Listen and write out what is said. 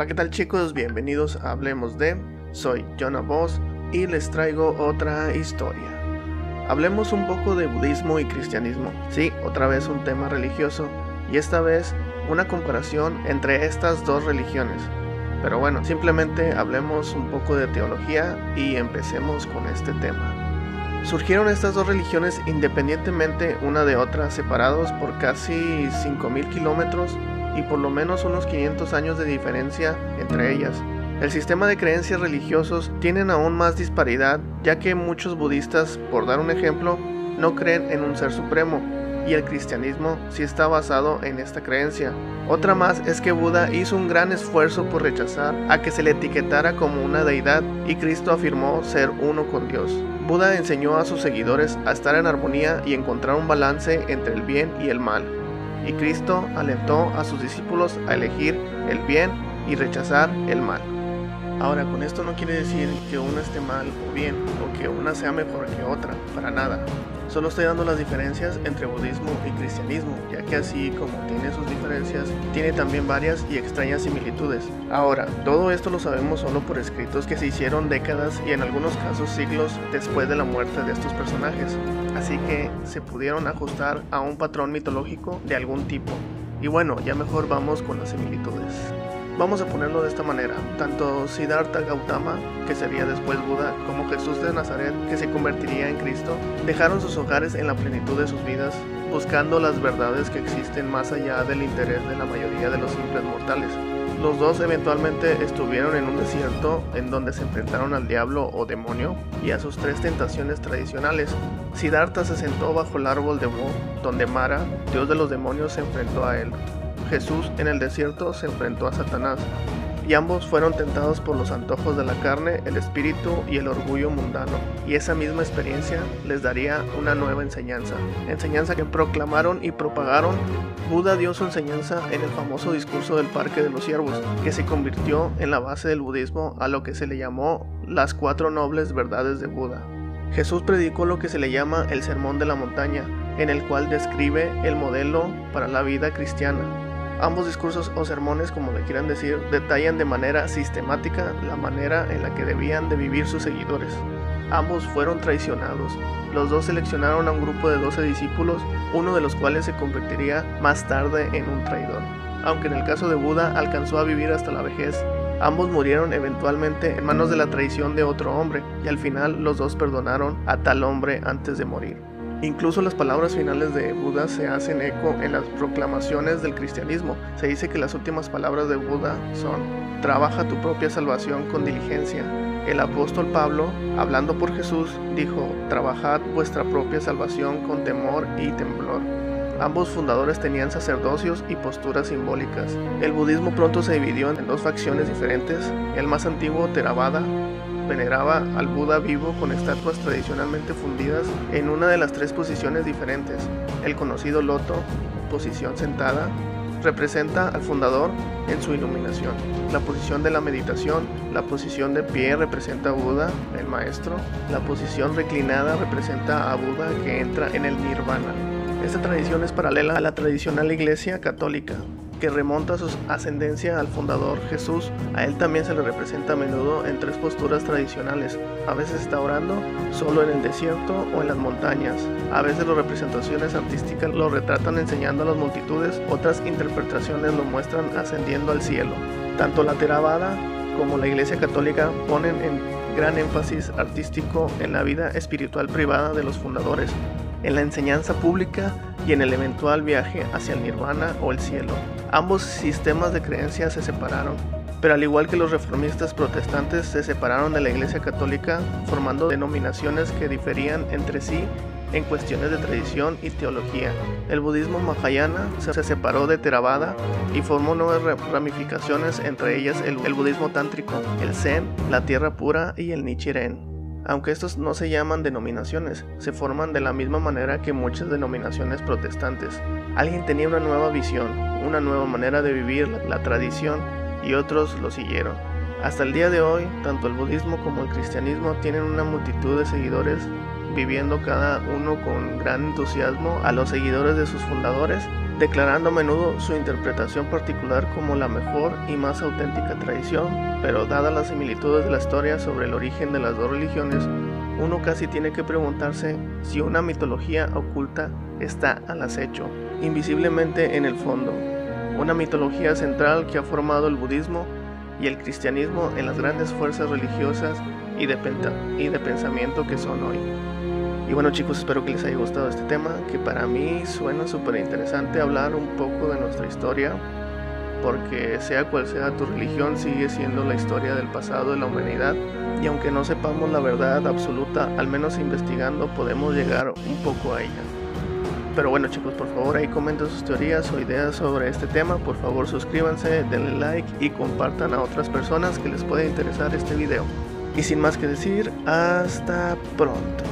Hola, ¿qué tal chicos? Bienvenidos a Hablemos de. Soy Jonah Voss y les traigo otra historia. Hablemos un poco de budismo y cristianismo. Sí, otra vez un tema religioso y esta vez una comparación entre estas dos religiones. Pero bueno, simplemente hablemos un poco de teología y empecemos con este tema. Surgieron estas dos religiones independientemente una de otra, separados por casi 5.000 kilómetros y por lo menos unos 500 años de diferencia entre ellas. El sistema de creencias religiosos tienen aún más disparidad, ya que muchos budistas, por dar un ejemplo, no creen en un ser supremo, y el cristianismo sí está basado en esta creencia. Otra más es que Buda hizo un gran esfuerzo por rechazar a que se le etiquetara como una deidad y Cristo afirmó ser uno con Dios. Buda enseñó a sus seguidores a estar en armonía y encontrar un balance entre el bien y el mal. Y Cristo alentó a sus discípulos a elegir el bien y rechazar el mal. Ahora, con esto no quiere decir que una esté mal o bien, o que una sea mejor que otra, para nada. Solo estoy dando las diferencias entre budismo y cristianismo, ya que así como tiene sus diferencias, tiene también varias y extrañas similitudes. Ahora, todo esto lo sabemos solo por escritos que se hicieron décadas y en algunos casos siglos después de la muerte de estos personajes, así que se pudieron ajustar a un patrón mitológico de algún tipo. Y bueno, ya mejor vamos con las similitudes. Vamos a ponerlo de esta manera. Tanto Siddhartha Gautama, que sería después Buda, como Jesús de Nazaret, que se convertiría en Cristo, dejaron sus hogares en la plenitud de sus vidas, buscando las verdades que existen más allá del interés de la mayoría de los simples mortales. Los dos eventualmente estuvieron en un desierto en donde se enfrentaron al diablo o demonio y a sus tres tentaciones tradicionales. Siddhartha se sentó bajo el árbol de Bo, donde Mara, dios de los demonios, se enfrentó a él. Jesús en el desierto se enfrentó a Satanás, y ambos fueron tentados por los antojos de la carne, el espíritu y el orgullo mundano, y esa misma experiencia les daría una nueva enseñanza, enseñanza que proclamaron y propagaron. Buda dio su enseñanza en el famoso discurso del Parque de los Ciervos, que se convirtió en la base del budismo a lo que se le llamó las cuatro nobles verdades de Buda. Jesús predicó lo que se le llama el Sermón de la Montaña, en el cual describe el modelo para la vida cristiana, Ambos discursos o sermones, como le quieran decir, detallan de manera sistemática la manera en la que debían de vivir sus seguidores. Ambos fueron traicionados. Los dos seleccionaron a un grupo de 12 discípulos, uno de los cuales se convertiría más tarde en un traidor. Aunque en el caso de Buda alcanzó a vivir hasta la vejez, ambos murieron eventualmente en manos de la traición de otro hombre, y al final los dos perdonaron a tal hombre antes de morir. Incluso las palabras finales de Buda se hacen eco en las proclamaciones del cristianismo. Se dice que las últimas palabras de Buda son, trabaja tu propia salvación con diligencia. El apóstol Pablo, hablando por Jesús, dijo, trabajad vuestra propia salvación con temor y temblor. Ambos fundadores tenían sacerdocios y posturas simbólicas. El budismo pronto se dividió en dos facciones diferentes. El más antiguo, Theravada, veneraba al Buda vivo con estatuas tradicionalmente fundidas en una de las tres posiciones diferentes. El conocido loto, posición sentada, representa al fundador en su iluminación. La posición de la meditación, la posición de pie representa a Buda, el maestro. La posición reclinada representa a Buda que entra en el nirvana. Esta tradición es paralela a la tradicional iglesia católica, que remonta su ascendencia al fundador Jesús. A él también se le representa a menudo en tres posturas tradicionales. A veces está orando solo en el desierto o en las montañas. A veces las representaciones artísticas lo retratan enseñando a las multitudes. Otras interpretaciones lo muestran ascendiendo al cielo. Tanto la Theravada como la Iglesia Católica ponen en gran énfasis artístico en la vida espiritual privada de los fundadores, en la enseñanza pública en el eventual viaje hacia el nirvana o el cielo. Ambos sistemas de creencias se separaron, pero al igual que los reformistas protestantes se separaron de la Iglesia Católica formando denominaciones que diferían entre sí en cuestiones de tradición y teología. El budismo mahayana se separó de Theravada y formó nuevas ramificaciones, entre ellas el, el budismo tántrico, el Zen, la tierra pura y el Nichiren. Aunque estos no se llaman denominaciones, se forman de la misma manera que muchas denominaciones protestantes. Alguien tenía una nueva visión, una nueva manera de vivir la, tradición y otros lo siguieron. Hasta el día de hoy, tanto el budismo como el cristianismo tienen una multitud de seguidores, viviendo cada uno con gran entusiasmo a los seguidores de sus fundadores declarando a menudo su interpretación particular como la mejor y más auténtica tradición, pero dadas las similitudes de la historia sobre el origen de las dos religiones, uno casi tiene que preguntarse si una mitología oculta está al acecho, invisiblemente en el fondo, una mitología central que ha formado el budismo y el cristianismo en las grandes fuerzas religiosas y de, y de pensamiento que son hoy. Y bueno chicos, espero que les haya gustado este tema, que para mí suena súper interesante hablar un poco de nuestra historia, porque sea cual sea tu religión, sigue siendo la historia del pasado de la humanidad, y aunque no sepamos la verdad absoluta, al menos investigando podemos llegar un poco a ella. Pero bueno chicos, por favor ahí comenten sus teorías o ideas sobre este tema, por favor suscríbanse, denle like y compartan a otras personas que les pueda interesar este video. Y sin más que decir, hasta pronto.